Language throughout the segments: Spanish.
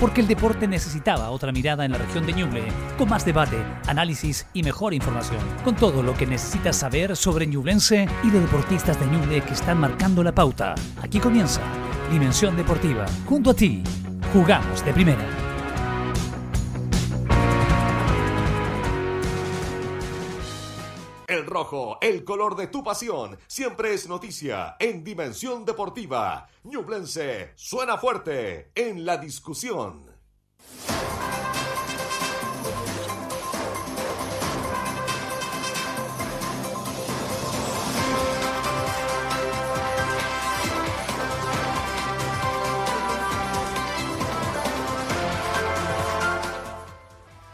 porque el deporte necesitaba otra mirada en la región de Ñuble, con más debate, análisis y mejor información, con todo lo que necesitas saber sobre Ñublense y de deportistas de Ñuble que están marcando la pauta. Aquí comienza Dimensión Deportiva, junto a ti, jugamos de primera. El color de tu pasión, siempre es noticia en Dimensión Deportiva. Ñublense suena fuerte en la discusión.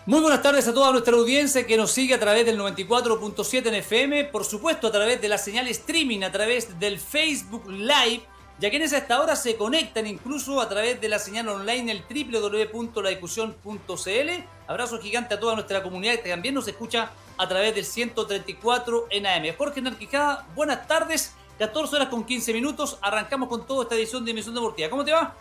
Muy buenas tardes a toda nuestra audiencia que nos sigue a través del 94.7 en FM, por supuesto a través de la señal streaming, a través del Facebook Live, ya que en esta hora se conectan incluso a través de la señal online el www.ladiscusión.cl. Abrazo gigante a toda nuestra comunidad que también nos escucha a través del 134 en AM. Jorge Narquijada, buenas tardes, 14 horas con 15 minutos, arrancamos con toda esta edición de Emisión Deportiva. ¿Cómo te va?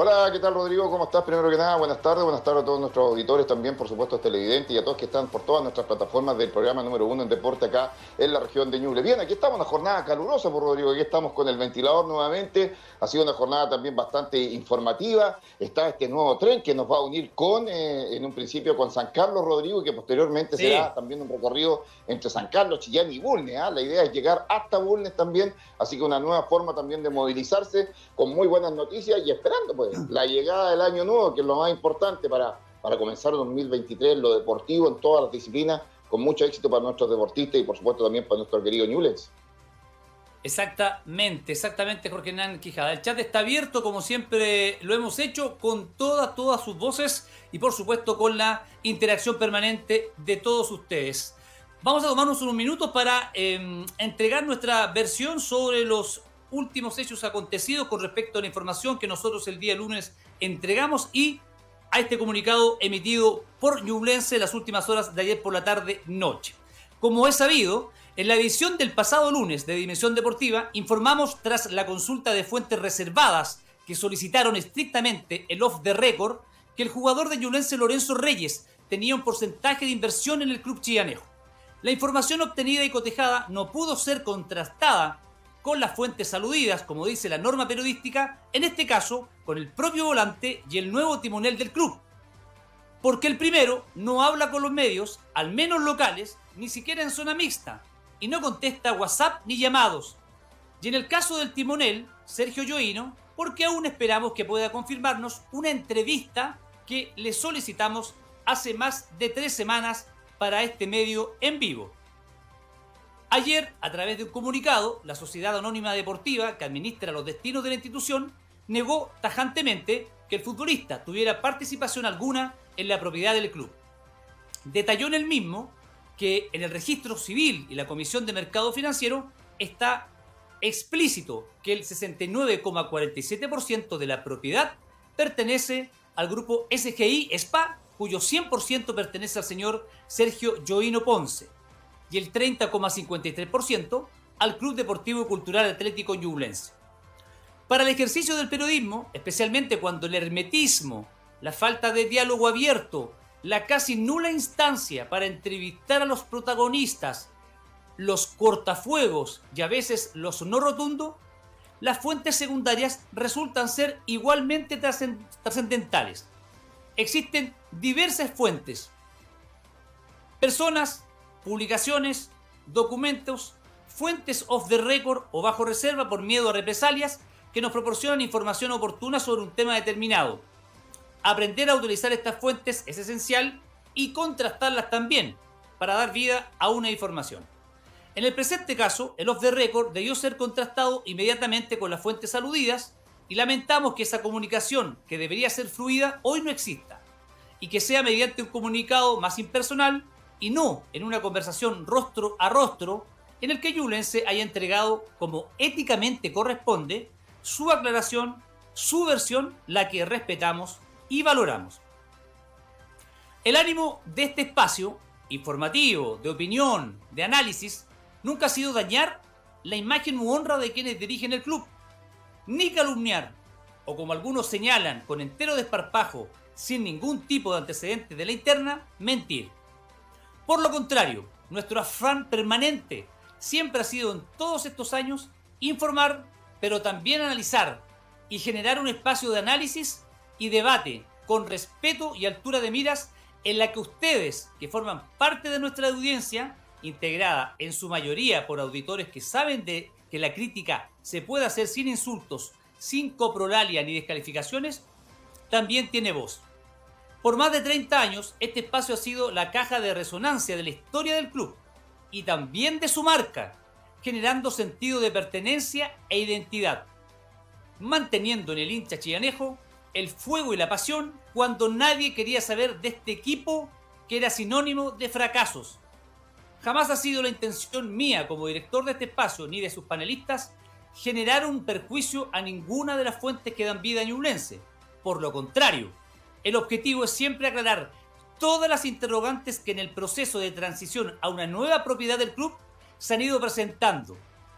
Hola, ¿qué tal Rodrigo? ¿Cómo estás? Primero que nada, buenas tardes, buenas tardes a todos nuestros auditores, también por supuesto televidentes y a todos que están por todas nuestras plataformas del programa número uno en deporte acá en la región de Ñuble. Bien, aquí estamos, una jornada calurosa por Rodrigo, aquí estamos con el ventilador nuevamente, ha sido una jornada también bastante informativa, está este nuevo tren que nos va a unir con, eh, en un principio con San Carlos Rodrigo y que posteriormente será también un recorrido entre San Carlos, Chillán y Bulnes, ¿ah? la idea es llegar hasta Bulnes también, así que una nueva forma también de movilizarse con muy buenas noticias y esperando pues la llegada del año nuevo, que es lo más importante para, para comenzar 2023 lo deportivo en todas las disciplinas, con mucho éxito para nuestros deportistas y por supuesto también para nuestro querido Ñules. Exactamente, exactamente, Jorge Hernán Quijada. El chat está abierto, como siempre lo hemos hecho, con todas, todas sus voces y por supuesto con la interacción permanente de todos ustedes. Vamos a tomarnos unos minutos para em, entregar nuestra versión sobre los últimos hechos acontecidos con respecto a la información que nosotros el día lunes entregamos y a este comunicado emitido por Ñublense las últimas horas de ayer por la tarde noche. Como es sabido, en la edición del pasado lunes de Dimensión Deportiva informamos tras la consulta de fuentes reservadas que solicitaron estrictamente el off the record que el jugador de Ñublense Lorenzo Reyes tenía un porcentaje de inversión en el club chillanejo. La información obtenida y cotejada no pudo ser contrastada con las fuentes aludidas, como dice la norma periodística, en este caso con el propio volante y el nuevo timonel del club. Porque el primero no habla con los medios, al menos locales, ni siquiera en zona mixta, y no contesta WhatsApp ni llamados. Y en el caso del timonel, Sergio Yoino, porque aún esperamos que pueda confirmarnos una entrevista que le solicitamos hace más de tres semanas para este medio en vivo. Ayer, a través de un comunicado, la Sociedad Anónima Deportiva, que administra los destinos de la institución, negó tajantemente que el futbolista tuviera participación alguna en la propiedad del club. Detalló en el mismo que en el registro civil y la Comisión de Mercado Financiero está explícito que el 69,47% de la propiedad pertenece al grupo SGI SPA, cuyo 100% pertenece al señor Sergio Joino Ponce y el 30,53% al Club Deportivo y Cultural Atlético Ñublense. Para el ejercicio del periodismo, especialmente cuando el hermetismo, la falta de diálogo abierto, la casi nula instancia para entrevistar a los protagonistas, los cortafuegos y a veces los no rotundos, las fuentes secundarias resultan ser igualmente trascendentales. Existen diversas fuentes, personas, publicaciones, documentos, fuentes off the record o bajo reserva por miedo a represalias que nos proporcionan información oportuna sobre un tema determinado. Aprender a utilizar estas fuentes es esencial y contrastarlas también para dar vida a una información. En el presente caso, el off the record debió ser contrastado inmediatamente con las fuentes aludidas y lamentamos que esa comunicación, que debería ser fluida, hoy no exista y que sea mediante un comunicado más impersonal y no en una conversación rostro a rostro en el que Yulense haya entregado como éticamente corresponde su aclaración, su versión, la que respetamos y valoramos. El ánimo de este espacio informativo, de opinión, de análisis, nunca ha sido dañar la imagen u honra de quienes dirigen el club, ni calumniar o como algunos señalan con entero desparpajo, sin ningún tipo de antecedente de la interna, mentir. Por lo contrario, nuestro afán permanente siempre ha sido en todos estos años informar, pero también analizar y generar un espacio de análisis y debate con respeto y altura de miras en la que ustedes, que forman parte de nuestra audiencia, integrada en su mayoría por auditores que saben de que la crítica se puede hacer sin insultos, sin coprolalia ni descalificaciones, también tiene voz. Por más de 30 años, este espacio ha sido la caja de resonancia de la historia del club y también de su marca, generando sentido de pertenencia e identidad, manteniendo en el hincha chillanejo el fuego y la pasión cuando nadie quería saber de este equipo que era sinónimo de fracasos. Jamás ha sido la intención mía como director de este espacio ni de sus panelistas generar un perjuicio a ninguna de las fuentes que dan vida a Ñublense. Por lo contrario, el objetivo es siempre aclarar todas las interrogantes que en el proceso de transición a una nueva propiedad del club se han ido presentando.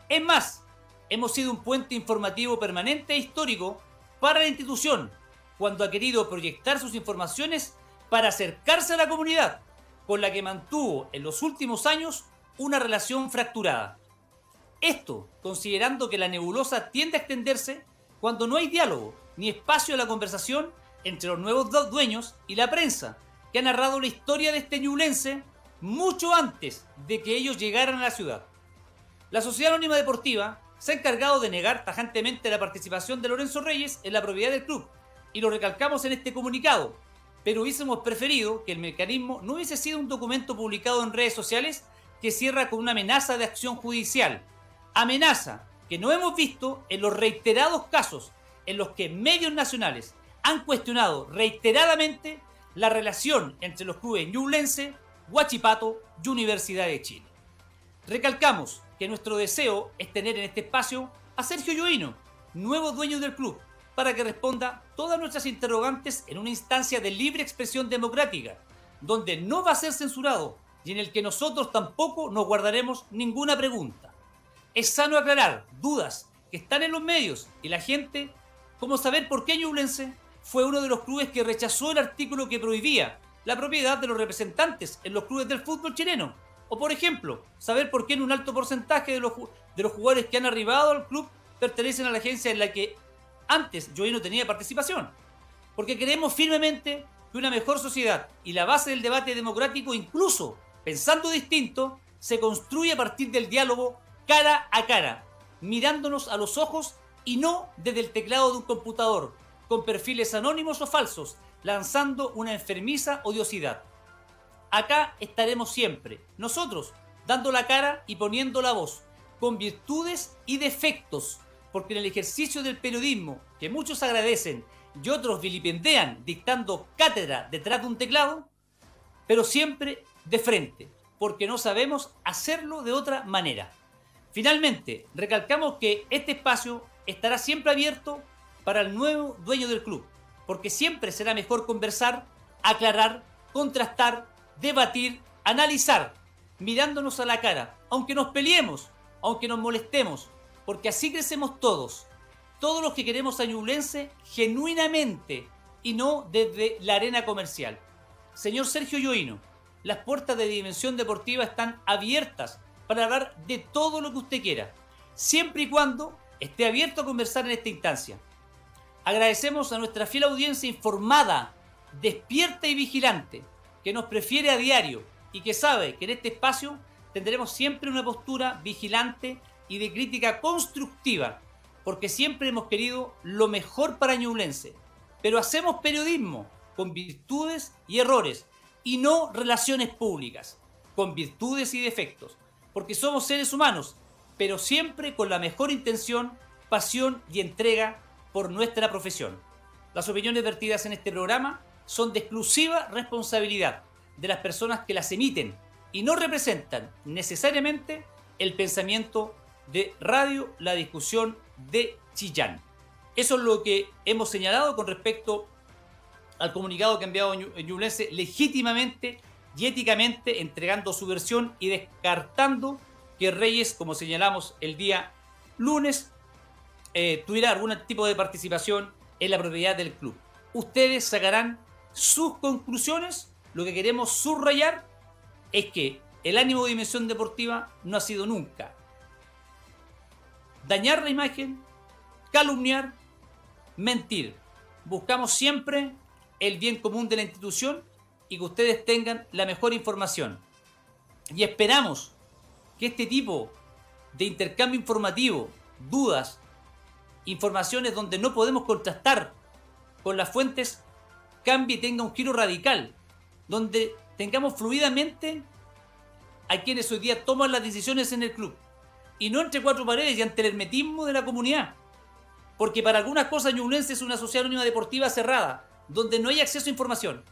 Es más, hemos sido un puente informativo permanente e histórico para la institución cuando ha querido proyectar sus informaciones para acercarse a la comunidad, con la que mantuvo en los últimos años una relación fracturada. Esto considerando que la nebulosa tiende a extenderse cuando no hay diálogo ni espacio a la conversación entre los nuevos dueños y la prensa, que ha narrado la historia de este ñulense mucho antes de que ellos llegaran a la ciudad. La Sociedad Anónima Deportiva se ha encargado de negar tajantemente la participación de Lorenzo Reyes en la propiedad del club, y lo recalcamos en este comunicado, pero hubiésemos preferido que el mecanismo no hubiese sido un documento publicado en redes sociales que cierra con una amenaza de acción judicial. Amenaza que no hemos visto en los reiterados casos en los que medios nacionales han cuestionado reiteradamente la relación entre los clubes Ñublense, Huachipato y Universidad de Chile. Recalcamos que nuestro deseo es tener en este espacio a Sergio Lloino, nuevo dueño del club, para que responda todas nuestras interrogantes en una instancia de libre expresión democrática, donde no va a ser censurado y en el que nosotros tampoco nos guardaremos ninguna pregunta. Es sano aclarar dudas que están en los medios y la gente, como saber por qué Ñublense fue uno de los clubes que rechazó el artículo que prohibía la propiedad de los representantes en los clubes del fútbol chileno. O por ejemplo, saber por qué en un alto porcentaje de los, jugadores que han arribado al club pertenecen a la agencia en la que antes yo no tenía participación. Porque creemos firmemente que una mejor sociedad y la base del debate democrático, incluso pensando distinto, se construye a partir del diálogo cara a cara, mirándonos a los ojos y no desde el teclado de un computador, con perfiles anónimos o falsos, lanzando una enfermiza odiosidad. Acá estaremos siempre, nosotros, dando la cara y poniendo la voz, con virtudes y defectos, porque en el ejercicio del periodismo, que muchos agradecen y otros vilipendean dictando cátedra detrás de un teclado, pero siempre de frente, porque no sabemos hacerlo de otra manera. Finalmente, recalcamos que este espacio estará siempre abierto para el nuevo dueño del club, porque siempre será mejor conversar, aclarar, contrastar, debatir, analizar, mirándonos a la cara, aunque nos peleemos, aunque nos molestemos, porque así crecemos todos, todos los que queremos a genuinamente y no desde la arena comercial. Señor Sergio Yoino, las puertas de Dimensión Deportiva están abiertas para hablar de todo lo que usted quiera, siempre y cuando esté abierto a conversar en esta instancia. Agradecemos a nuestra fiel audiencia informada, despierta y vigilante, que nos prefiere a diario y que sabe que en este espacio tendremos siempre una postura vigilante y de crítica constructiva, porque siempre hemos querido lo mejor para Ñublense. Pero hacemos periodismo con virtudes y errores y no relaciones públicas, con virtudes y defectos, porque somos seres humanos, pero siempre con la mejor intención, pasión y entrega por nuestra profesión. Las opiniones vertidas en este programa son de exclusiva responsabilidad de las personas que las emiten y no representan necesariamente el pensamiento de Radio La Discusión de Chillán. Eso es lo que hemos señalado con respecto al comunicado que ha enviado Ñublense legítimamente y éticamente entregando su versión y descartando que Reyes, como señalamos el día lunes, eh, tuviera algún tipo de participación es la propiedad del club. Ustedes sacarán sus conclusiones. Lo que queremos subrayar es que el ánimo de dimensión deportiva no ha sido nunca dañar la imagen, calumniar, mentir. Buscamos siempre el bien común de la institución y que ustedes tengan la mejor información. Y esperamos que este tipo de intercambio informativo, dudas, informaciones donde no podemos contrastar con las fuentes, cambie y tenga un giro radical, donde tengamos fluidamente a quienes hoy día toman las decisiones en el club y no entre cuatro paredes y ante el hermetismo de la comunidad. Porque para algunas cosas Ñublense es una sociedad anónima deportiva cerrada, donde no hay acceso a información.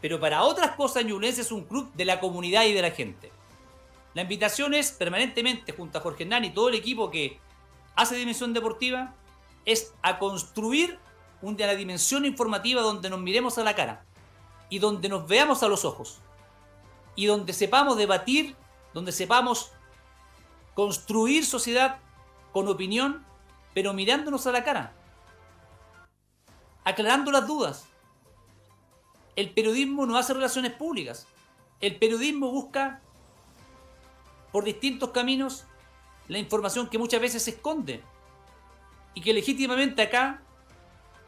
Pero para otras cosas Ñublense es un club de la comunidad y de la gente. La invitación es permanentemente, junto a Jorge Hernán y todo el equipo que hace Dimensión Deportiva, es a construir una dimensión informativa donde nos miremos a la cara y donde nos veamos a los ojos y donde sepamos debatir, donde sepamos construir sociedad con opinión, pero mirándonos a la cara, aclarando las dudas. El periodismo no hace relaciones públicas. El periodismo busca por distintos caminos la información que muchas veces se esconde y que legítimamente acá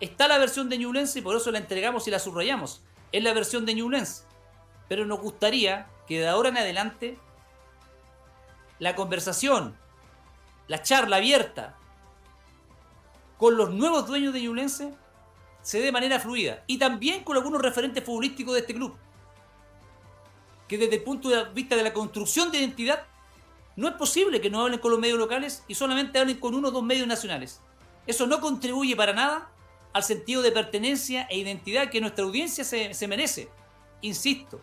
está la versión de Ñublense y por eso la entregamos y la subrayamos. Es la versión de Ñublense. Pero nos gustaría que de ahora en adelante la conversación, la charla abierta con los nuevos dueños de Ñublense se dé de manera fluida y también con algunos referentes futbolísticos de este club que desde el punto de vista de la construcción de identidad no es posible que no hablen con los medios locales y solamente hablen con uno o dos medios nacionales. Eso no contribuye para nada al sentido de pertenencia e identidad que nuestra audiencia se, merece. Insisto,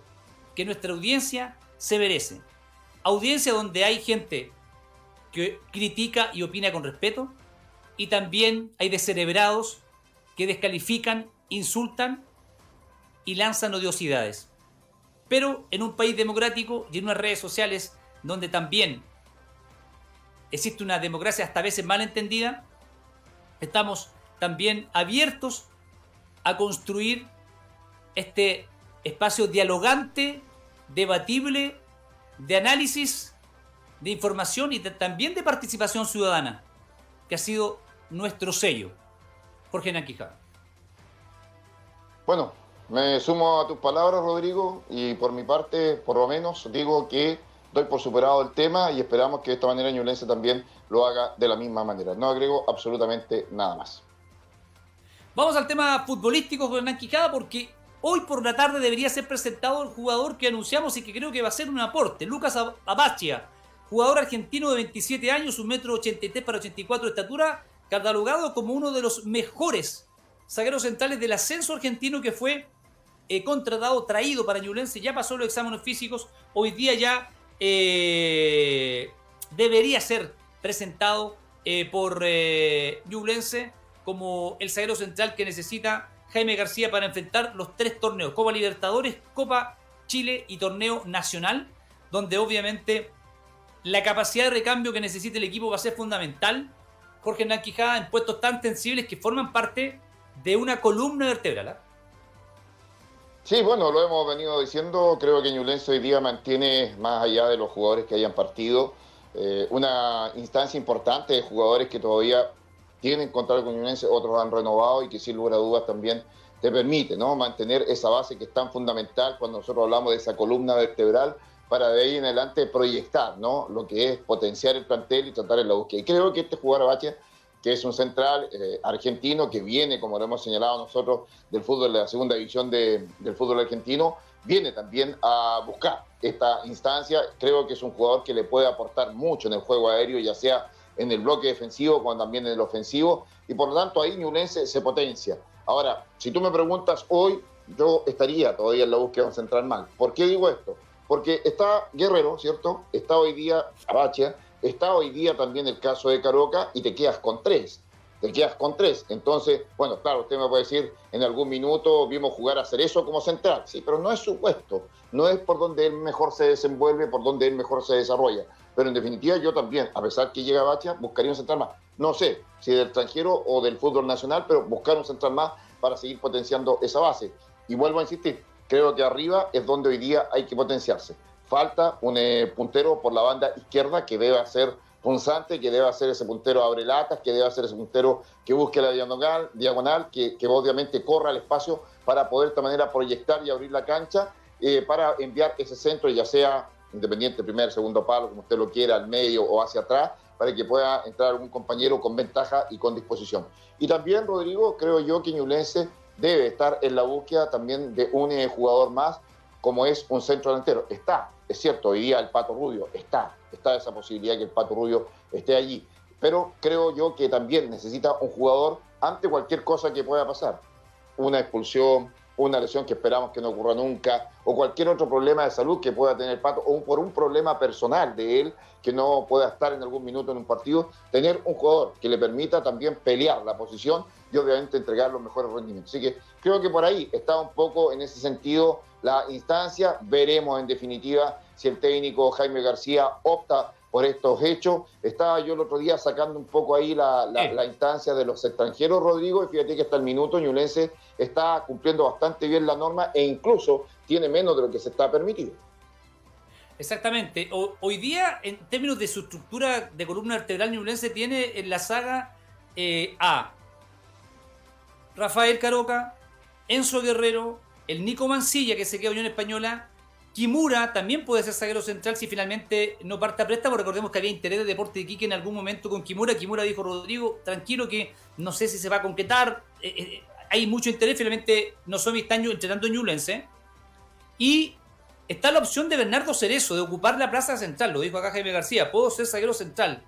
que nuestra audiencia se merece audiencia donde hay gente que critica y opina con respeto, y también hay descerebrados que descalifican, insultan y lanzan odiosidades. Pero en un país democrático y en unas redes sociales donde también existe una democracia hasta veces mal entendida, estamos también abiertos a construir este espacio dialogante, debatible de análisis, de información y también de participación ciudadana, que ha sido nuestro sello. Jorge Naquija. Bueno, me sumo a tus palabras, Rodrigo, y por mi parte, por lo menos, digo que doy por superado el tema y esperamos que de esta manera Ñulense también lo haga de la misma manera. No agrego absolutamente nada más. Vamos al tema futbolístico con Hernán porque Hoy por la tarde debería ser presentado el jugador que anunciamos y que creo que va a ser un aporte, Lucas Abachia, jugador argentino de 27 años, un metro 83 para 84 de estatura, catalogado como uno de los mejores zagueros centrales del ascenso argentino que fue eh, contratado, traído para Ñublense, ya pasó los exámenes físicos, hoy día ya eh, debería ser presentado eh, por Ñublense como el zaguero central que necesita Jaime García para enfrentar los tres torneos, Copa Libertadores, Copa Chile y Torneo Nacional, donde obviamente la capacidad de recambio que necesita el equipo va a ser fundamental. Jorge Hernán Quijada en puestos tan sensibles que forman parte de una columna vertebral. ¿ah? Sí, bueno, lo hemos venido diciendo. Creo que Ñublense hoy día mantiene, más allá de los jugadores que hayan partido, eh, una instancia importante de jugadores que todavía tienen contrato con Ñublense, otros han renovado y que sin lugar a dudas también te permite ¿no? mantener esa base que es tan fundamental cuando nosotros hablamos de esa columna vertebral para de ahí en adelante proyectar ¿no? lo que es potenciar el plantel y tratar en la búsqueda. Y creo que este jugador Bache, que es un central eh, argentino que viene, como lo hemos señalado nosotros, del fútbol de la segunda división del fútbol argentino, viene también a buscar esta instancia. Creo que es un jugador que le puede aportar mucho en el juego aéreo, ya sea en el bloque defensivo como también en el ofensivo, y por lo tanto ahí Ñublense se potencia. Ahora, si tú me preguntas hoy, yo estaría todavía en la búsqueda de un central mal. ¿Por qué digo esto? Porque está Guerrero, ¿cierto? Está hoy día Abachia, está hoy día también el caso de Caroca y te quedas con tres. Te quedas con tres. Entonces, bueno, claro, usted me puede decir, en algún minuto vimos jugar a hacer eso como central. Sí, pero no es su puesto. No es por donde él mejor se desenvuelve, por donde él mejor se desarrolla. Pero en definitiva yo también, a pesar que llega Bacha, buscaría un central más. no sé si del extranjero o del fútbol nacional, pero buscar un central más para seguir potenciando esa base. Y vuelvo a insistir, creo que arriba es donde hoy día hay que potenciarse. Falta un eh, puntero por la banda izquierda que debe ser punzante, que debe ser ese puntero abre latas, que debe ser ese puntero que busque la diagonal, diagonal que, obviamente corra el espacio para poder de esta manera proyectar y abrir la cancha eh, para enviar ese centro, ya sea independiente, primer, segundo palo, como usted lo quiera, al medio o hacia atrás, para que pueda entrar un compañero con ventaja y con disposición. Y también, Rodrigo, creo yo que Ñulense debe estar en la búsqueda también de un eh, jugador más, como es un centro delantero. Está, es cierto, hoy día el Pato Rubio está, está esa posibilidad que el Pato Rubio esté allí. Pero creo yo que también necesita un jugador ante cualquier cosa que pueda pasar. Una expulsión, una lesión que esperamos que no ocurra nunca, o cualquier otro problema de salud que pueda tener Pato, o por un problema personal de él que no pueda estar en algún minuto en un partido, tener un jugador que le permita también pelear la posición y obviamente entregar los mejores rendimientos. Así que creo que por ahí está un poco en ese sentido la instancia, veremos en definitiva si el técnico Jaime García opta por estos hechos. Estaba yo el otro día sacando un poco ahí la, instancia de los extranjeros, Rodrigo, y fíjate que hasta el minuto Ñulense está cumpliendo bastante bien la norma e incluso tiene menos de lo que se está permitido. Exactamente. hoy día, en términos de su estructura de columna vertebral ñulense, tiene en la saga eh, A. Rafael Caroca, Enzo Guerrero, el Nico Mancilla, que se queda Unión Española, Kimura también puede ser zaguero central si finalmente no parte a préstamo. Recordemos que había interés de Deporte de Quique en algún momento con Kimura. Kimura dijo, Rodrigo, tranquilo que no sé si se va a concretar. Eh, eh, hay mucho interés, finalmente no son mis años entrenando en. Y está la opción de Bernardo Cerezo, de ocupar la plaza central. Lo dijo acá Jaime García, puedo ser zaguero central.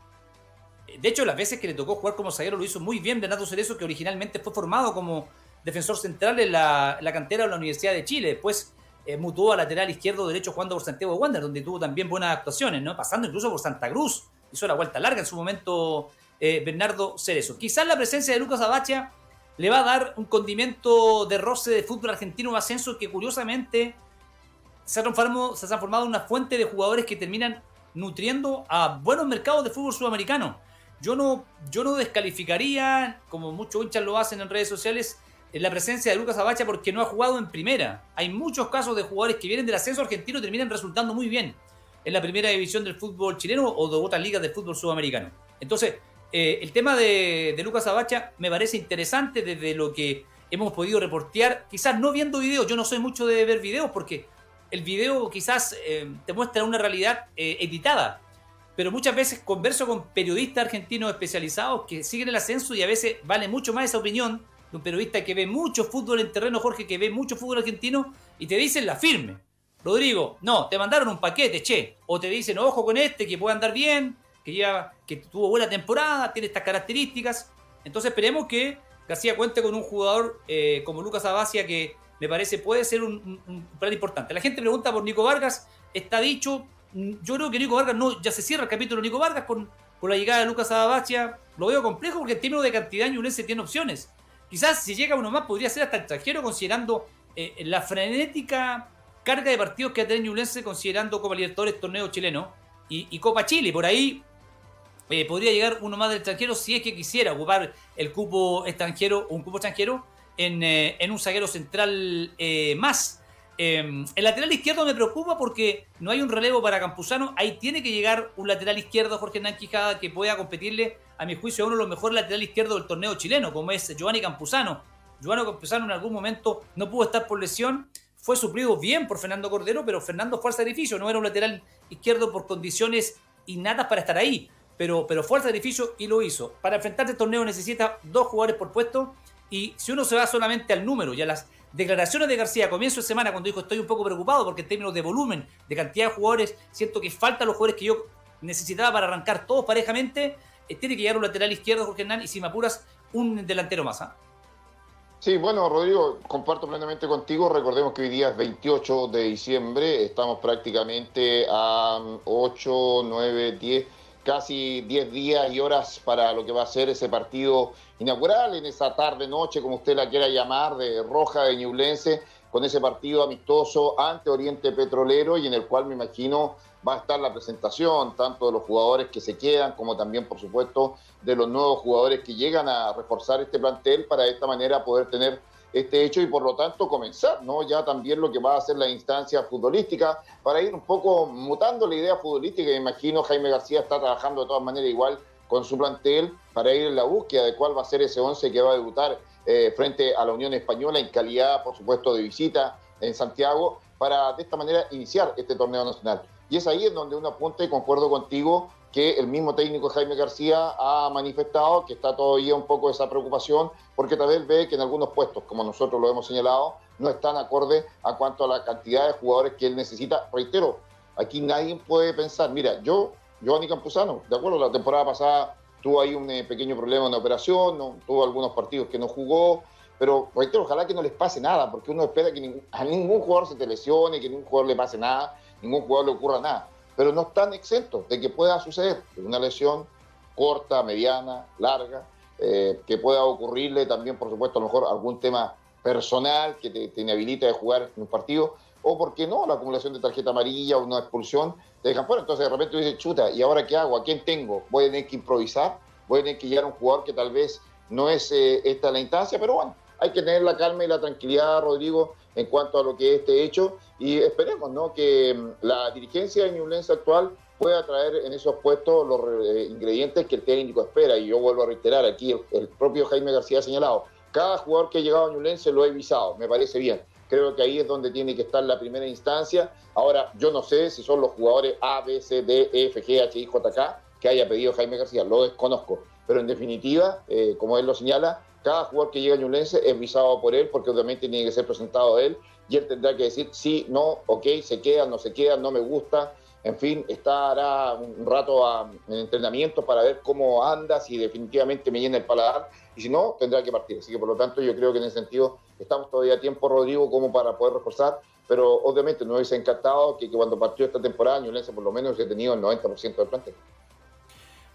De hecho, las veces que le tocó jugar como zaguero lo hizo muy bien Bernardo Cerezo, que originalmente fue formado como defensor central en la, la cantera de la Universidad de Chile. Después eh, mutuó a lateral izquierdo derecho jugando por Santiago Wander, donde tuvo también buenas actuaciones, ¿no? Pasando incluso por Santa Cruz. Hizo la vuelta larga en su momento eh, Bernardo Cerezo. Quizás la presencia de Lucas Abacha le va a dar un condimento de roce de fútbol argentino un ascenso que curiosamente se ha, transformado, se ha transformado en una fuente de jugadores que terminan nutriendo a buenos mercados de fútbol sudamericano. Yo no, yo no descalificaría, como muchos hinchas lo hacen en redes sociales, en la presencia de Lucas Abacha porque no ha jugado en primera. Hay muchos casos de jugadores que vienen del ascenso argentino y terminan resultando muy bien en la primera división del fútbol chileno o de otras ligas del fútbol sudamericano. Entonces, eh, el tema de, Lucas Abacha me parece interesante desde lo que hemos podido reportear, quizás no viendo videos, yo no soy mucho de ver videos porque el video quizás eh, te muestra una realidad eh, editada, pero muchas veces converso con periodistas argentinos especializados que siguen el ascenso y a veces vale mucho más esa opinión un periodista que ve mucho fútbol en terreno, Jorge, que ve mucho fútbol argentino, y te dicen la firme. Rodrigo, no, te mandaron un paquete, che. O te dicen, ojo con este, que puede andar bien, que, ya, que tuvo buena temporada, tiene estas características. Entonces esperemos que García cuente con un jugador eh, como Lucas Abacia, que me parece puede ser un, plan importante. La gente pregunta por Nico Vargas, está dicho. Yo creo que Nico Vargas no, ya se cierra el capítulo Nico Vargas con, la llegada de Lucas Abacia. Lo veo complejo porque en términos de cantidad Ñublense tiene opciones. Quizás si llega uno más podría ser hasta extranjero considerando eh, la frenética carga de partidos que ha tenido Ñublense considerando Copa Libertadores, torneo chileno y, Copa Chile. Por ahí eh, podría llegar uno más del extranjero si es que quisiera ocupar el cupo extranjero un cupo extranjero en, eh, en un zaguero central más. Em, el lateral izquierdo me preocupa porque no hay un relevo para Campuzano. Ahí tiene que llegar un lateral izquierdo, Jorge Hernán que pueda competirle, a mi juicio, a uno de los mejores laterales izquierdos del torneo chileno, como es Giovanni Campuzano. Giovanni Campuzano en algún momento no pudo estar por lesión. Fue suplido bien por Fernando Cordero, pero Fernando fue al sacrificio. No era un lateral izquierdo por condiciones innatas para estar ahí. Pero, pero fue al sacrificio y lo hizo. Para enfrentar este torneo necesita dos jugadores por puesto. Y si uno se va solamente al número y a las Declaraciones de García a comienzo de semana cuando dijo estoy un poco preocupado porque en términos de volumen, de cantidad de jugadores, siento que faltan los jugadores que yo necesitaba para arrancar todos parejamente. Eh, tiene que llegar un lateral izquierdo, Jorge Hernán, y si me apuras, un delantero más. ¿ah? Sí, bueno, Rodrigo, comparto plenamente contigo. Recordemos que hoy día es 28 de diciembre, estamos prácticamente a 8, 9, 10 casi 10 días y horas para lo que va a ser ese partido inaugural, en esa tarde, noche, como usted la quiera llamar, de Roja de Ñublense, con ese partido amistoso ante Oriente Petrolero y en el cual me imagino va a estar la presentación tanto de los jugadores que se quedan como también, por supuesto, de los nuevos jugadores que llegan a reforzar este plantel para de esta manera poder tener este hecho y por lo tanto comenzar, ¿no? Ya también lo que va a ser la instancia futbolística para ir un poco mutando la idea futbolística. Me imagino Jaime García está trabajando de todas maneras igual con su plantel para ir en la búsqueda de cuál va a ser ese 11 que va a debutar eh, frente a la Unión Española en calidad, por supuesto, de visita en Santiago para de esta manera iniciar este torneo nacional. Y es ahí en donde uno apunta y concuerdo contigo que el mismo técnico Jaime García ha manifestado que está todavía un poco esa preocupación porque tal vez ve que en algunos puestos, como nosotros lo hemos señalado, no están acorde a cuanto a la cantidad de jugadores que él necesita. Reitero, aquí nadie puede pensar, mira, yo, Giovanni Campuzano, de acuerdo, la temporada pasada tuvo ahí un eh, pequeño problema en la operación, tuvo algunos partidos que no jugó, pero reitero, ojalá que no les pase nada, porque uno espera que a ningún jugador se te lesione, que ningún jugador le pase nada, ningún jugador le ocurra nada pero no están exentos de que pueda suceder una lesión corta, mediana, larga, eh, que pueda ocurrirle también, por supuesto, a lo mejor algún tema personal que te, inhabilita de jugar en un partido, o, ¿por qué no?, la acumulación de tarjeta amarilla o una expulsión, te dejan fuera. Entonces, de repente dices, chuta, ¿y ahora qué hago? ¿A quién tengo? Voy a tener que improvisar, voy a tener que llegar a un jugador que tal vez no es eh, esta la instancia, pero bueno, hay que tener la calma y la tranquilidad, Rodrigo, en cuanto a lo que es este hecho y esperemos ¿no? que mm, la dirigencia de Ñublense actual pueda traer en esos puestos los eh, ingredientes que el técnico espera. Y yo vuelvo a reiterar aquí, el, propio Jaime García ha señalado, cada jugador que ha llegado a Ñublense lo he visado, me parece bien. Creo que ahí es donde tiene que estar la primera instancia. Ahora, yo no sé si son los jugadores A, B, C, D, E, F, G, H, I, J, K que haya pedido Jaime García, lo desconozco. Pero en definitiva, eh, como él lo señala, cada jugador que llega a Ñublense es visado por él, porque obviamente tiene que ser presentado a él, y él tendrá que decir sí, no, ok, se queda, no se queda, no me gusta, en fin, estará un rato en entrenamiento para ver cómo anda, si definitivamente me llena el paladar, y si no, tendrá que partir. Así que por lo tanto yo creo que en ese sentido estamos todavía a tiempo, Rodrigo, como para poder reforzar, pero obviamente nos hubiese encantado que, cuando partió esta temporada Ñublense por lo menos hubiese tenido el 90% del plantel.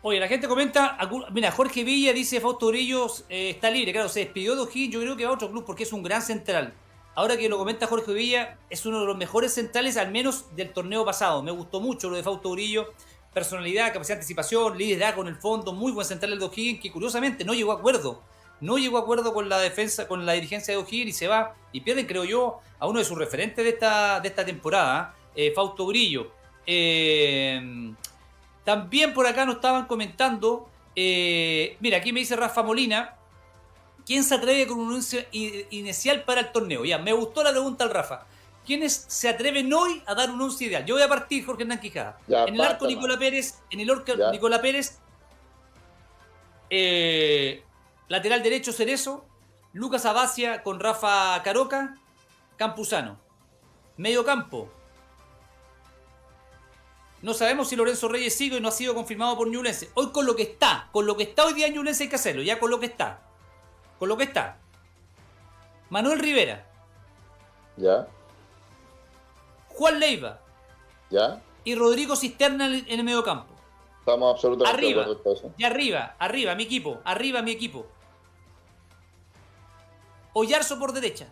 Oye, la gente comenta, mira, Jorge Villa dice Fausto Orillos eh, está libre, claro, se despidió de O'Higgins, yo creo que va a otro club porque es un gran central. Ahora que lo comenta Jorge Villa, es uno de los mejores centrales, al menos del torneo pasado. Me gustó mucho lo de Fausto Urillo, personalidad, capacidad de anticipación, liderazgo en el fondo, muy buen central de O'Higgins, que curiosamente no llegó a acuerdo. No llegó a acuerdo con la defensa, con la dirigencia de O'Higgins y se va. Y pierden, creo yo, a uno de sus referentes de esta, de esta temporada, eh, Fausto Urillo. Eh, también por acá nos estaban comentando, eh, mira, aquí me dice Rafa Molina, ¿quién se atreve con un anuncio inicial para el torneo? Ya, me gustó la pregunta al Rafa. ¿Quiénes se atreven hoy a dar un once ideal? Yo voy a partir, Jorge Hernán Quijada. en el arco, Nicola Pérez. En el arco, Nicola Pérez. Eh, lateral derecho, Cerezo. Lucas Abacia con Rafa Caroca. Campuzano. Medio campo, no sabemos si Lorenzo Reyes sigue y no ha sido confirmado por Ñublense. Hoy con lo que está, con lo que está hoy día en Ñublense hay que hacerlo, ya con lo que está. Con lo que está. Manuel Rivera. Ya. Juan Leiva. Ya. Y Rodrigo Cisterna en el medio campo. Estamos absolutamente arriba, de arriba, arriba, mi equipo, arriba mi equipo. Ollarzo por derecha.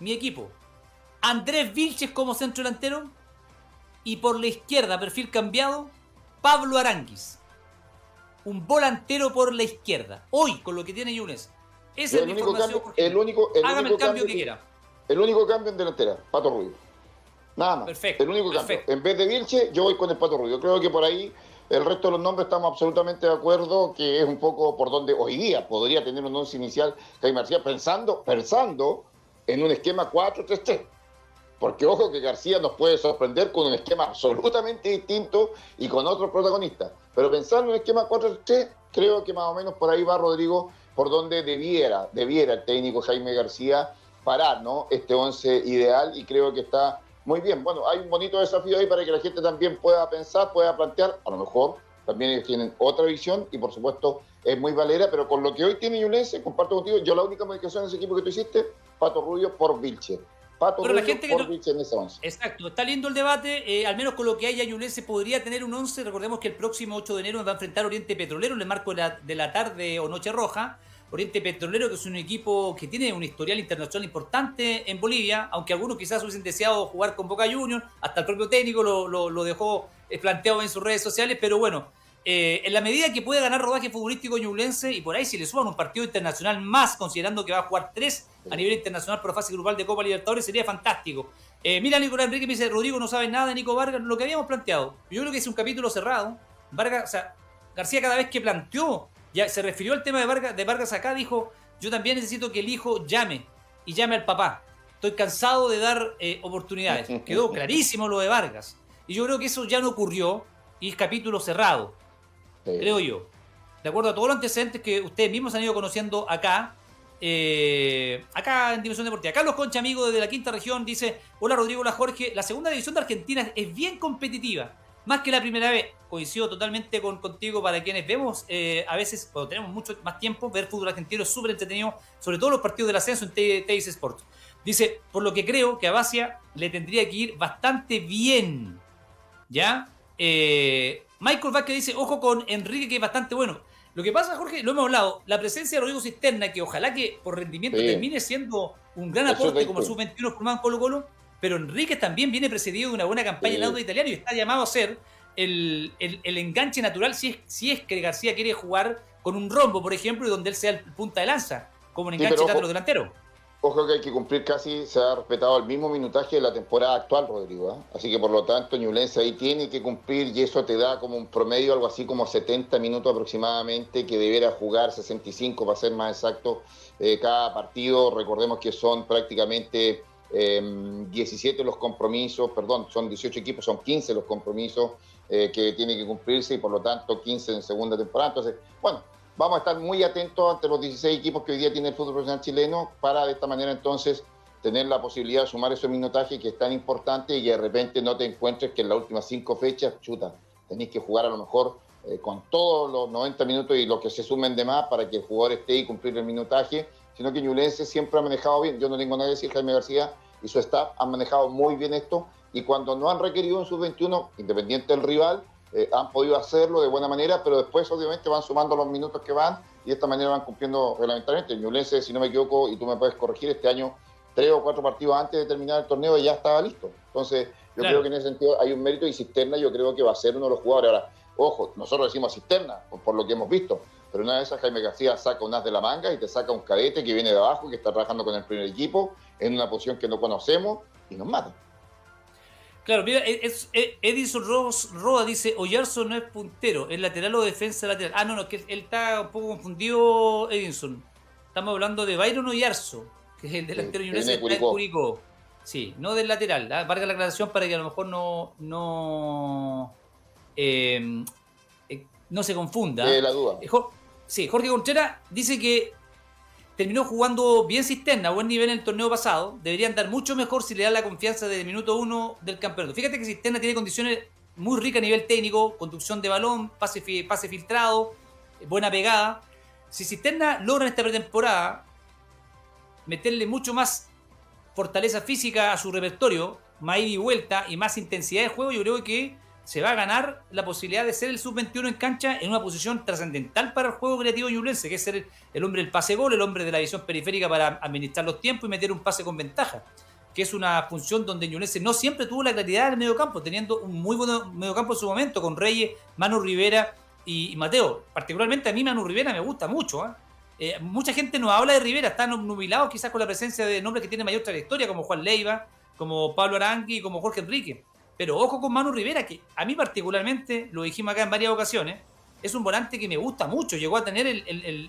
Mi equipo. Andrés Vilches como centro delantero y por la izquierda, perfil cambiado, Pablo Aranguis. Un volantero por la izquierda. Hoy, con lo que tiene Yunes. Ese es el único cambio, el único, el Hágame único el cambio que, quiera. El único cambio en delantera, Pato Rubio. Nada más. Perfecto. El único perfecto. cambio. En vez de Vilche, yo voy con el Pato Rubio. Creo que por ahí el resto de los nombres estamos absolutamente de acuerdo que es un poco por donde hoy día podría tener un once inicial Jaime García pensando, pensando en un esquema 4-3-3. Porque ojo que García nos puede sorprender con un esquema absolutamente distinto y con otros protagonistas. Pero pensando en un esquema 4-3, creo que más o menos por ahí va Rodrigo, por donde debiera, debiera el técnico Jaime García parar ¿no? este 11 ideal y creo que está muy bien. Bueno, hay un bonito desafío ahí para que la gente también pueda pensar, pueda plantear, a lo mejor también ellos tienen otra visión y por supuesto es muy valera, pero con lo que hoy tiene Yulense, comparto contigo, yo la única modificación en ese equipo que tú hiciste, Pato Rubio por Vilche. Pero la gente que no... Exacto, está lindo el debate, eh, al menos con lo que hay Ayulense podría tener un 11, recordemos que el próximo 8 de enero va a enfrentar Oriente Petrolero en el marco de la, tarde o noche roja, Oriente Petrolero, que es un equipo que tiene un historial internacional importante en Bolivia, aunque algunos quizás hubiesen deseado jugar con Boca Juniors, hasta el propio técnico lo, lo, dejó eh, planteado en sus redes sociales, pero bueno, eh, en la medida que puede ganar rodaje futbolístico ñublense, y por ahí si le suban un partido internacional más, considerando que va a jugar tres a nivel internacional por fase grupal de Copa Libertadores, sería fantástico. Eh, mira, Nicolás Enrique me dice, Rodrigo no sabe nada de Nico Vargas, lo que habíamos planteado. Yo creo que es un capítulo cerrado. Vargas, o sea, García cada vez que planteó ya se refirió al tema de Vargas, de Vargas acá, dijo, yo también necesito que el hijo llame y llame al papá. Estoy cansado de dar eh, oportunidades. Quedó clarísimo lo de Vargas. Y yo creo que eso ya no ocurrió y es capítulo cerrado, creo yo. De acuerdo a todos los antecedentes que ustedes mismos han ido conociendo acá, eh, acá en División Deportiva. Carlos Concha, amigo de la quinta región, dice: Hola Rodrigo, hola Jorge. La segunda división de Argentina es bien competitiva más que la primera vez. Coincido totalmente con, contigo para quienes vemos eh, a veces, cuando tenemos mucho más tiempo, ver fútbol argentino es súper entretenido, sobre todo los partidos del ascenso en Teis Sports. Dice, por lo que creo que a Basia le tendría que ir bastante bien. ¿Ya? Eh, Michael Vázquez dice, ojo con Enrique que es bastante bueno. Lo que pasa, Jorge, lo hemos hablado, la presencia de Rodrigo Cisterna, que ojalá que por rendimiento termine siendo un gran aporte como el sub-21 formado en Colo Colo, pero Enrique también viene precedido de una buena campaña en el auto italiano y está llamado a ser el, enganche natural si es, si es que García quiere jugar con un rombo, por ejemplo, y donde él sea el punta de lanza, como un enganche sí, delantero. Ojo que hay que cumplir casi, se ha respetado el mismo minutaje de la temporada actual, Rodrigo. ¿eh? Así que por lo tanto, Ñublense ahí tiene que cumplir y eso te da como un promedio, algo así como 70 minutos aproximadamente, que deberá jugar 65 para ser más exacto eh, cada partido. Recordemos que son prácticamente 17 em, los compromisos, perdón, son 18 equipos, son 15 los compromisos eh, que tienen que cumplirse y por lo tanto 15 en segunda temporada. Entonces, bueno, vamos a estar muy atentos ante los 16 equipos que hoy día tiene el fútbol profesional chileno para de esta manera entonces tener la posibilidad de sumar ese minutaje que es tan importante y que de repente no te encuentres que en las últimas cinco fechas, chuta, tenéis que jugar a lo mejor eh, con todos los 90 minutos y los que se sumen de más para que el jugador esté y cumplir el minutaje, sino que Ñulense siempre ha manejado bien. Yo no tengo nada que decir, Jaime García y su staff han manejado muy bien esto y cuando no han requerido en sus 21, independiente del rival, eh, han podido hacerlo de buena manera, pero después obviamente van sumando los minutos que van y de esta manera van cumpliendo reglamentariamente. Ñulense, si no me equivoco, y tú me puedes corregir, este año tres o cuatro partidos antes de terminar el torneo ya estaba listo. Entonces, yo creo que en ese sentido hay un mérito y Cisterna yo creo que va a ser uno de los jugadores. Ahora, ojo, nosotros decimos Cisterna, por, lo que hemos visto, pero una vez Jaime García saca un as de la manga y te saca un cadete que viene de abajo, que está trabajando con el primer equipo, en una posición que no conocemos y nos mata. Claro, mira, es, Edison Roa dice, Oyarzo no es puntero, es lateral o defensa lateral. Ah, no, no, que él está un poco confundido, Edison. Estamos hablando de Byron Oyarzo, que es el delantero y está en Curicó. Sí, no del lateral. ¿ah? Valga la aclaración para que a lo mejor no no, eh, eh, no se confunda. la duda. Eh, sí, Jorge Contreras dice que terminó jugando bien cisterna, buen nivel en el torneo pasado. Debería andar mucho mejor si le da la confianza desde el minuto uno del campeonato. Fíjate que Cisterna tiene condiciones muy ricas a nivel técnico, conducción de balón, pase, pase filtrado, buena pegada. Si Cisterna logra en esta pretemporada meterle mucho más fortaleza física a su repertorio, más ida y vuelta y más intensidad de juego, yo creo que se va a ganar la posibilidad de ser el sub-21 en cancha en una posición trascendental para el juego creativo ñublense, que es ser el hombre del pase gol, el hombre de la visión periférica para administrar los tiempos y meter un pase con ventaja, que es una función donde Ñublense no siempre tuvo la claridad en el medio campo, teniendo un muy buen medio campo en su momento, con Reyes, Manu Rivera y, Mateo. Particularmente a mí Manu Rivera me gusta mucho. ¿ah? Eh, mucha gente no habla de Rivera, están nubilados quizás con la presencia de nombres que tienen mayor trayectoria, como Juan Leiva, como Pablo Arangui, como Jorge Enrique pero ojo con Manu Rivera, que a mí particularmente, lo dijimos acá en varias ocasiones, es un volante que me gusta mucho. Llegó a tener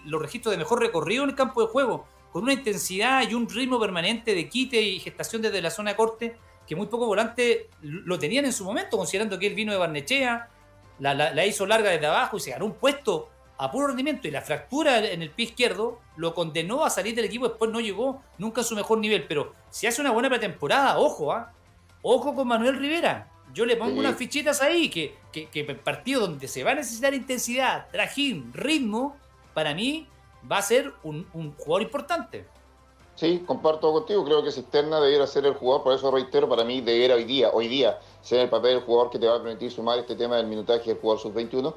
los registros de mejor recorrido en el campo de juego, con una intensidad y un ritmo permanente de quite y gestación desde la zona de corte que muy pocos volantes lo tenían en su momento, considerando que él vino de Barnechea, la, hizo larga desde abajo y se ganó un puesto a puro rendimiento y la fractura en el pie izquierdo lo condenó a salir del equipo, después no llegó nunca a su mejor nivel, pero si hace una buena pretemporada, ojo, ¿ah? Ojo con Manuel Rivera. Yo le pongo unas fichitas ahí, que, que, que partido donde se va a necesitar intensidad, trajín, ritmo, para mí va a ser un, jugador importante. Sí, comparto contigo. Creo que Cisterna debiera ser el jugador, por eso reitero, para mí debiera hoy día, hoy día, ser el papel del jugador que te va a permitir sumar este tema del minutaje del jugador sub-21.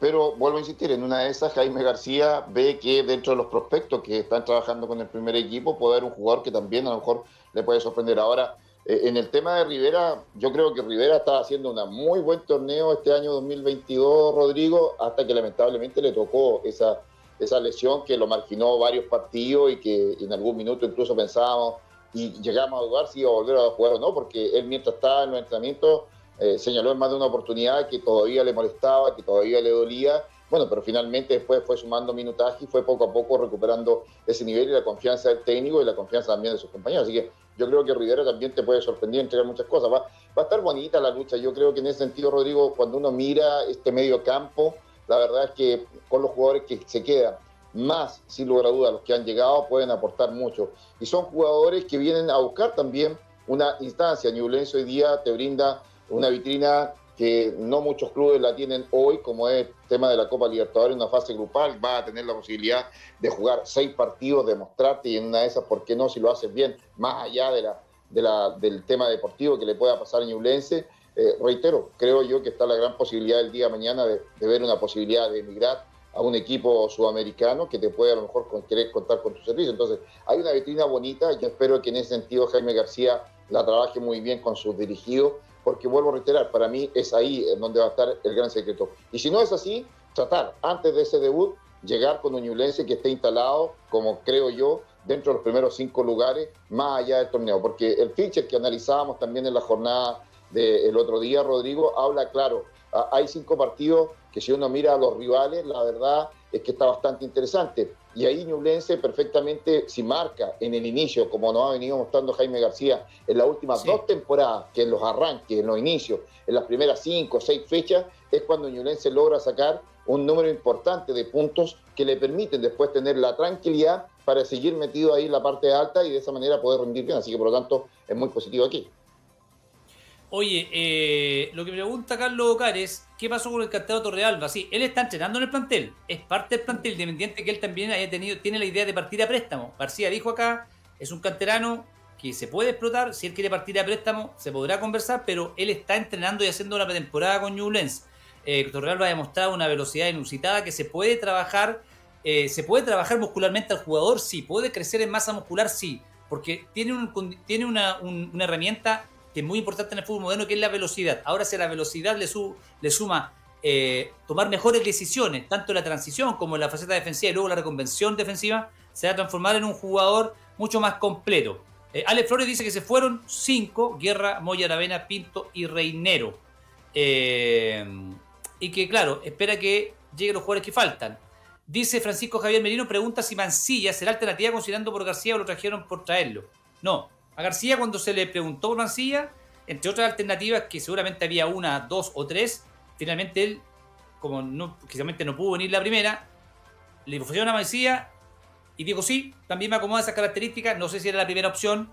pero vuelvo a insistir, en una de esas Jaime García ve que dentro de los prospectos que están trabajando con el primer equipo puede haber un jugador que también a lo mejor le puede sorprender. Ahora, en el tema de Rivera, yo creo que Rivera está haciendo un muy buen torneo este año 2022, Rodrigo, hasta que lamentablemente le tocó esa, esa lesión que lo marginó varios partidos y que en algún minuto incluso pensábamos y llegamos a dudar si iba a volver a jugar o no, porque él mientras estaba en los entrenamientos eh, señaló en más de una oportunidad que todavía le molestaba, que todavía le dolía. Bueno, pero finalmente después fue sumando minutaje y fue poco a poco recuperando ese nivel y la confianza del técnico y la confianza también de sus compañeros. Así que yo creo que Rivera también te puede sorprender entregar muchas cosas. Va, va a estar bonita la lucha. Yo creo que en ese sentido, Rodrigo, cuando uno mira este medio campo, la verdad es que con los jugadores que se quedan, más, sin lugar a dudas, los que han llegado pueden aportar mucho. Y son jugadores que vienen a buscar también una instancia. Ñublense hoy día te brinda una vitrina que no muchos clubes la tienen hoy, como es el tema de la Copa Libertadores, una fase grupal, va a tener la posibilidad de jugar seis partidos, demostrarte y en una de esas, ¿por qué no? Si lo haces bien, más allá de la, de la, del tema deportivo que le pueda pasar a Ñublense. Eh, reitero, creo yo que está la gran posibilidad el día de mañana de, ver una posibilidad de emigrar a un equipo sudamericano que te puede a lo mejor querer contar con tu servicio. Entonces, hay una vitrina bonita yo espero que en ese sentido Jaime García la trabaje muy bien con sus dirigidos porque vuelvo a reiterar, para mí es ahí en donde va a estar el gran secreto. Y si no es así, tratar antes de ese debut, llegar con un Ñublense que esté instalado, como creo yo, dentro de los primeros cinco lugares, más allá del torneo. Porque el feature que analizábamos también en la jornada del otro día, Rodrigo, habla claro. Hay cinco partidos que si uno mira a los rivales, la verdad es que está bastante interesante. Y ahí Ñublense perfectamente, si marca en el inicio, como nos ha venido mostrando Jaime García, en las últimas dos temporadas, que en los arranques, en los inicios, en las primeras cinco o seis fechas, es cuando Ñublense logra sacar un número importante de puntos que le permiten después tener la tranquilidad para seguir metido ahí en la parte alta y de esa manera poder rendir bien. Así que por lo tanto es muy positivo aquí. Oye, eh, lo que pregunta Carlos Ocares, ¿qué pasó con el cantero Torrealba? Sí, él está entrenando en el plantel, es parte del plantel, independiente que él también haya tenido, tiene la idea de partir a préstamo. García dijo acá, es un canterano que se puede explotar, si él quiere partir a préstamo, se podrá conversar, pero él está entrenando y haciendo una pretemporada con Newlands. Eh, Torrealba ha demostrado una velocidad inusitada que se puede trabajar, eh, se puede trabajar muscularmente al jugador, sí, puede crecer en masa muscular, sí, porque tiene, un, tiene una, una herramienta que es muy importante en el fútbol moderno, que es la velocidad. Ahora si a la velocidad le, su, le suma eh, tomar mejores decisiones, tanto en la transición como en la faceta defensiva y luego la reconvención defensiva, se va a transformar en un jugador mucho más completo. Eh, Alex Flores dice que se fueron cinco, Guerra, Moya, Aravena, Pinto y Reinero. Eh, y que, claro, espera que lleguen los jugadores que faltan. Dice Francisco Javier Merino, pregunta si Mancilla será alternativa considerando por García o lo trajeron por traerlo. No, a García cuando se le preguntó por Mancilla, entre otras alternativas que seguramente había una, dos o tres, finalmente él, como no, precisamente no pudo venir la primera, le ofrecieron a Mancilla y dijo sí, también me acomoda esas características, no sé si era la primera opción,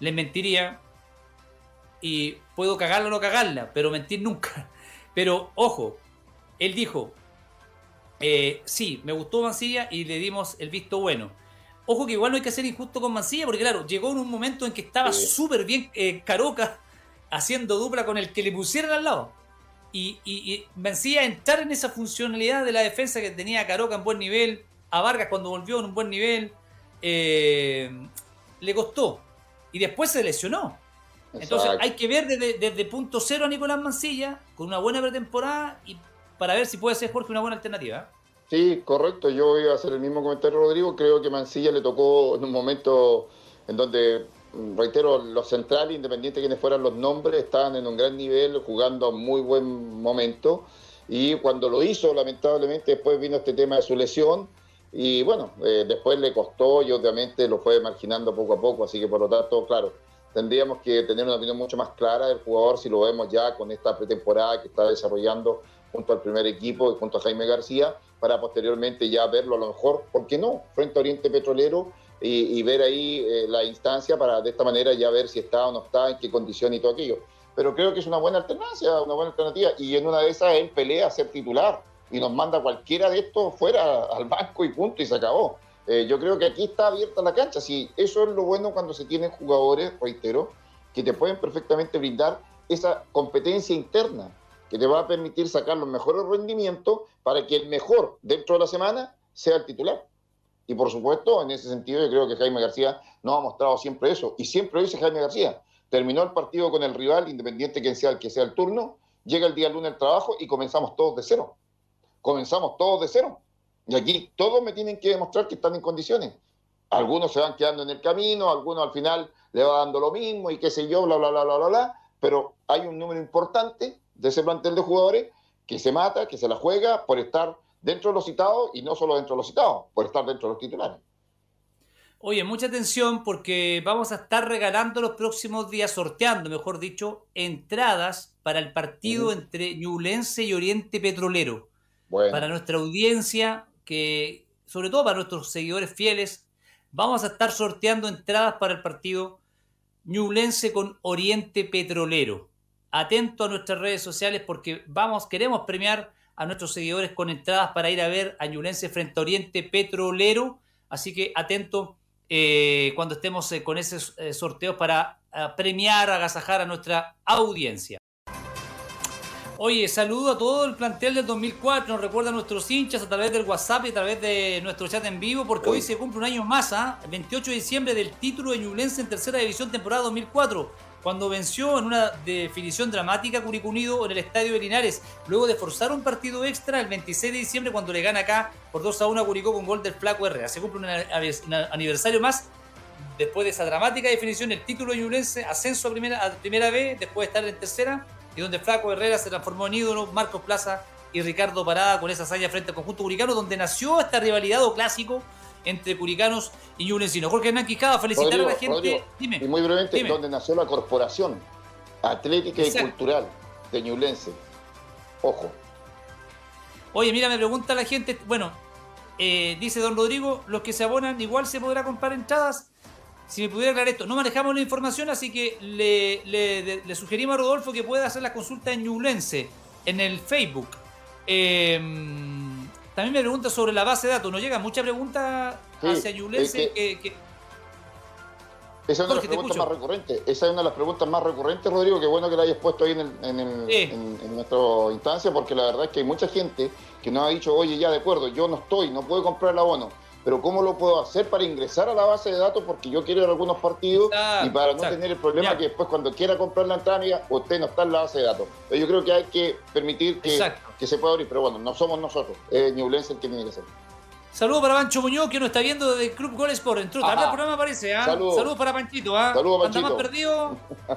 le mentiría y puedo cagarla o no cagarla, pero mentir nunca. Pero ojo, él dijo, eh, sí, me gustó Mancilla y le dimos el visto bueno Ojo que igual no hay que ser injusto con Mancilla, porque claro, llegó en un momento en que estaba súper bien eh, Caroca haciendo dupla con el que le pusieran al lado. Y, y, Mancilla entrar en esa funcionalidad de la defensa que tenía Caroca en buen nivel, a Vargas cuando volvió en un buen nivel, eh, le costó. Y después se lesionó. Entonces hay que ver desde, desde, punto cero a Nicolás Mancilla, con una buena pretemporada, y para ver si puede ser Jorge una buena alternativa. Sí, correcto. Yo voy a hacer el mismo comentario, Rodrigo. Creo que Mancilla le tocó en un momento en donde, reitero, los centrales, independientes de quienes fueran los nombres, estaban en un gran nivel, jugando a muy buen momento. Y cuando lo hizo, lamentablemente, después vino este tema de su lesión. Y bueno, eh, después le costó y obviamente lo fue marginando poco a poco. Así que por lo tanto, claro, tendríamos que tener una opinión mucho más clara del jugador si lo vemos ya con esta pretemporada que está desarrollando junto al primer equipo junto a Jaime García, para posteriormente ya verlo a lo mejor, ¿por qué no?, frente a Oriente Petrolero y, ver ahí eh, la instancia para de esta manera ya ver si está o no está, en qué condición y todo aquello. Pero creo que es una buena alternancia, una buena alternativa, y en una de esas él pelea a ser titular y nos manda cualquiera de estos fuera al banco y punto y se acabó. Eh, yo creo que aquí está abierta la cancha. Sí, eso es lo bueno cuando se tienen jugadores, reitero, que te pueden perfectamente brindar esa competencia interna que te va a permitir sacar los mejores rendimientos para que el mejor dentro de la semana sea el titular. Y por supuesto, en ese sentido, yo creo que Jaime García nos ha mostrado siempre eso. Y siempre lo dice Jaime García. Terminó el partido con el rival, independiente que sea el que sea el turno, llega el día lunes el trabajo y comenzamos todos de cero. Comenzamos todos de cero. Y aquí todos me tienen que demostrar que están en condiciones. Algunos se van quedando en el camino, algunos al final le va dando lo mismo y qué sé yo, bla, bla, bla, bla, bla, bla. Pero hay un número importante de ese plantel de jugadores que se mata, que se la juega por estar dentro de los citados y no solo dentro de los citados, por estar dentro de los titulares. Oye, mucha atención porque vamos a estar regalando los próximos días, sorteando, mejor dicho, entradas para el partido entre Ñublense y Oriente Petrolero. Para nuestra audiencia, que sobre todo para nuestros seguidores fieles, vamos a estar sorteando entradas para el partido Ñublense con Oriente Petrolero. Atento a nuestras redes sociales porque vamos, queremos premiar a nuestros seguidores con entradas para ir a ver a Ñublense frente a Oriente Petrolero. Así que atento eh, cuando estemos eh, con esos eh, sorteos para premiar, agasajar a nuestra audiencia. Oye, saludo a todo el plantel del 2004. Nos recuerda a nuestros hinchas a través del WhatsApp y a través de nuestro chat en vivo, porque hoy se cumple un año más, ¿ah? el 28 de diciembre, del título de Ñublense en tercera división temporada 2004, cuando venció en una definición dramática Curicó Unido en el estadio de Linares, luego de forzar un partido extra el 26 de diciembre, cuando le gana acá por 2 a 1 a Curicó con gol del Flaco Herrera. Se cumple un aniversario más después de esa dramática definición, el título de Ñublense, ascenso a primera, a primera B, después de estar en tercera y donde Flaco Herrera se transformó en ídolo, Marcos Plaza y Ricardo Parada con esa hazaña frente al conjunto curicano, donde nació esta rivalidad o clásico entre curicanos y ñublencinos. Jorge Hernán Quijada, felicitar a la gente. dime, y muy brevemente, donde nació la corporación atlética y cultural de Ñublense. Ojo. Oye, mira, me pregunta la gente, bueno, eh, dice don Rodrigo, los que se abonan igual se podrá comprar entradas si me pudiera aclarar esto, no manejamos la información, así que le, sugerimos a Rodolfo que pueda hacer la consulta en Ñublense, en el Facebook. Em, también me pregunta sobre la base de datos. Nos llega mucha pregunta hacia Ñublense esa es una de las preguntas más recurrentes. Esa es una de las preguntas más recurrentes, Rodrigo. Qué bueno que la hayas puesto ahí en, en, en, nuestra instancia, porque la verdad es que hay mucha gente que nos ha dicho, oye, ya de acuerdo, yo no estoy, no puedo comprar el abono pero ¿cómo lo puedo hacer para ingresar a la base de datos? Porque yo quiero ir a algunos partidos y para no tener el problema que después cuando quiera comprar la entrada, usted no está en la base de datos. yo creo que hay que permitir que, que se pueda abrir, pero bueno, no somos nosotros, es Ñublense el que tiene que ser. Saludos para Pancho Muñoz, que nos está viendo desde Club Goles por Entró tarde el programa aparece, ¿ah? Saludos. para Panchito, ¿ah? Saludos, Panchito. Anda más perdido.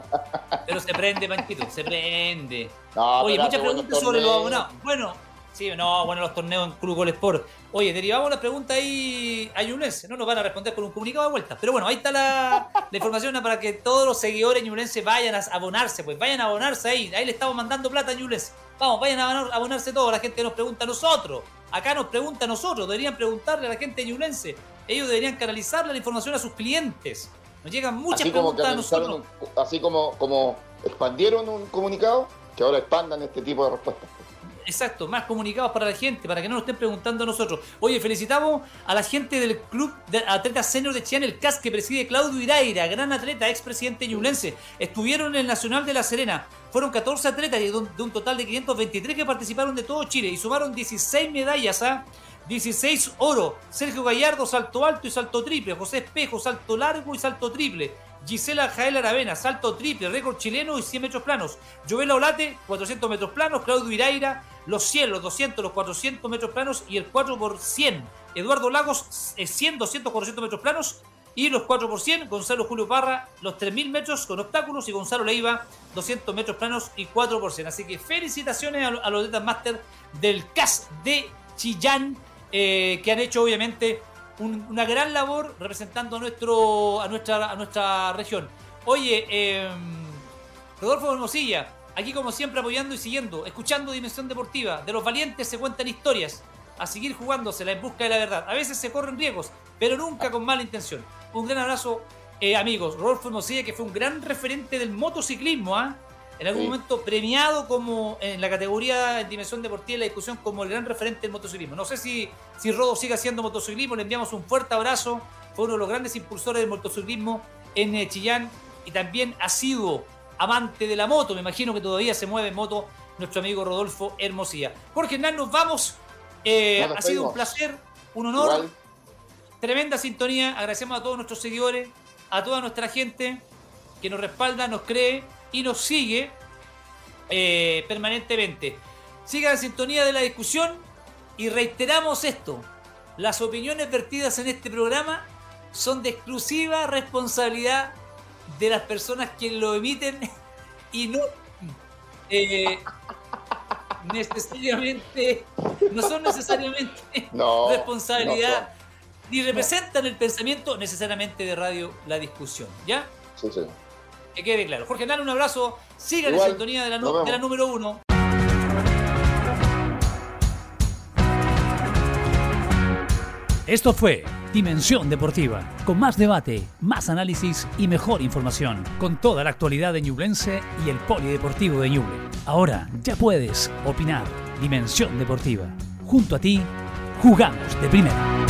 Pero se prende, Panchito, se prende. Oye, muchas preguntas sobre los abonados. Bueno, Sí, no, bueno, los torneos en Club Gol Sport. Oye, derivamos la pregunta ahí a Ñublense, no nos van a responder con un comunicado de vuelta. Pero bueno, ahí está la, información para que todos los seguidores ñublenses vayan a abonarse, pues vayan a abonarse ahí. Ahí le estamos mandando plata a Ñublense. Vamos, vayan a abonarse todos. La gente nos pregunta a nosotros. Acá nos pregunta a nosotros. Deberían preguntarle a la gente de Ñublense. Ellos deberían canalizarle la información a sus clientes. Nos llegan muchas preguntas a nosotros. así como, como expandieron un comunicado, que ahora expandan este tipo de respuestas. Exacto, más comunicados para la gente, para que no nos estén preguntando a nosotros. Oye, felicitamos a la gente del Club de Atletas Senior de Chile, el CAS, que preside Claudio Iraira, gran atleta, expresidente ñublense. Estuvieron en el Nacional de La Serena. Fueron 14 atletas de un, total de 523 que participaron de todo Chile y sumaron 16 medallas a... 16 oro. Sergio Gallardo, salto alto y salto triple. José Espejo, salto largo y salto triple. Gisela Jael Aravena, salto triple, récord chileno y 100 metros planos. Joel Olate, 400 metros planos. Claudio Iraira, los 100, los 200, los 400 metros planos y el 4 por 100. Eduardo Lagos, 100, 200, 400 metros planos. Y los 4 por 100, Gonzalo Julio Parra, los 3.000 metros con obstáculos y Gonzalo Leiva, 200 metros planos y 4 por 100. Así que felicitaciones a, los atletas máster del CAS de Chillán, eh, que han hecho obviamente una gran labor representando a, nuestro, a, nuestra, a nuestra región. Oye, eh, Rodolfo Hermosilla, aquí como siempre apoyando y siguiendo, escuchando Dimensión Deportiva. De los valientes se cuentan historias, a seguir jugándosela en busca de la verdad. A veces se corren riesgos, pero nunca con mala intención. Un gran abrazo, eh, amigos. Rodolfo Hermosilla, que fue un gran referente del motociclismo, ¿ah? En algún momento premiado como en la categoría en dimensión deportiva y la discusión como el gran referente del motociclismo. No sé si, si Rodo sigue haciendo motociclismo, le enviamos un fuerte abrazo, fue uno de los grandes impulsores del motociclismo en eh, Chillán y también ha sido amante de la moto, me imagino que todavía se mueve en moto nuestro amigo Rodolfo Hermosía. Jorge Hernán, nos vamos. Eh, ha sido un placer, un honor. Tremenda sintonía. Agradecemos a todos nuestros seguidores, a toda nuestra gente que nos respalda, nos cree y nos sigue eh, permanentemente. Siga la sintonía de la discusión y reiteramos esto. Las opiniones vertidas en este programa son de exclusiva responsabilidad de las personas que lo emiten y no eh, necesariamente, no son necesariamente responsabilidad ni representan el pensamiento necesariamente de radio la discusión. ¿Ya? Sí, sí. Que quede claro. Jorge Nano, un abrazo. Siga la sintonía de la, de la número uno. Esto fue Dimensión Deportiva, con más debate, más análisis y mejor información, con toda la actualidad de Ñublense y el Polideportivo de Ñuble. Ahora ya puedes opinar. Dimensión Deportiva. Junto a ti, jugamos de primera.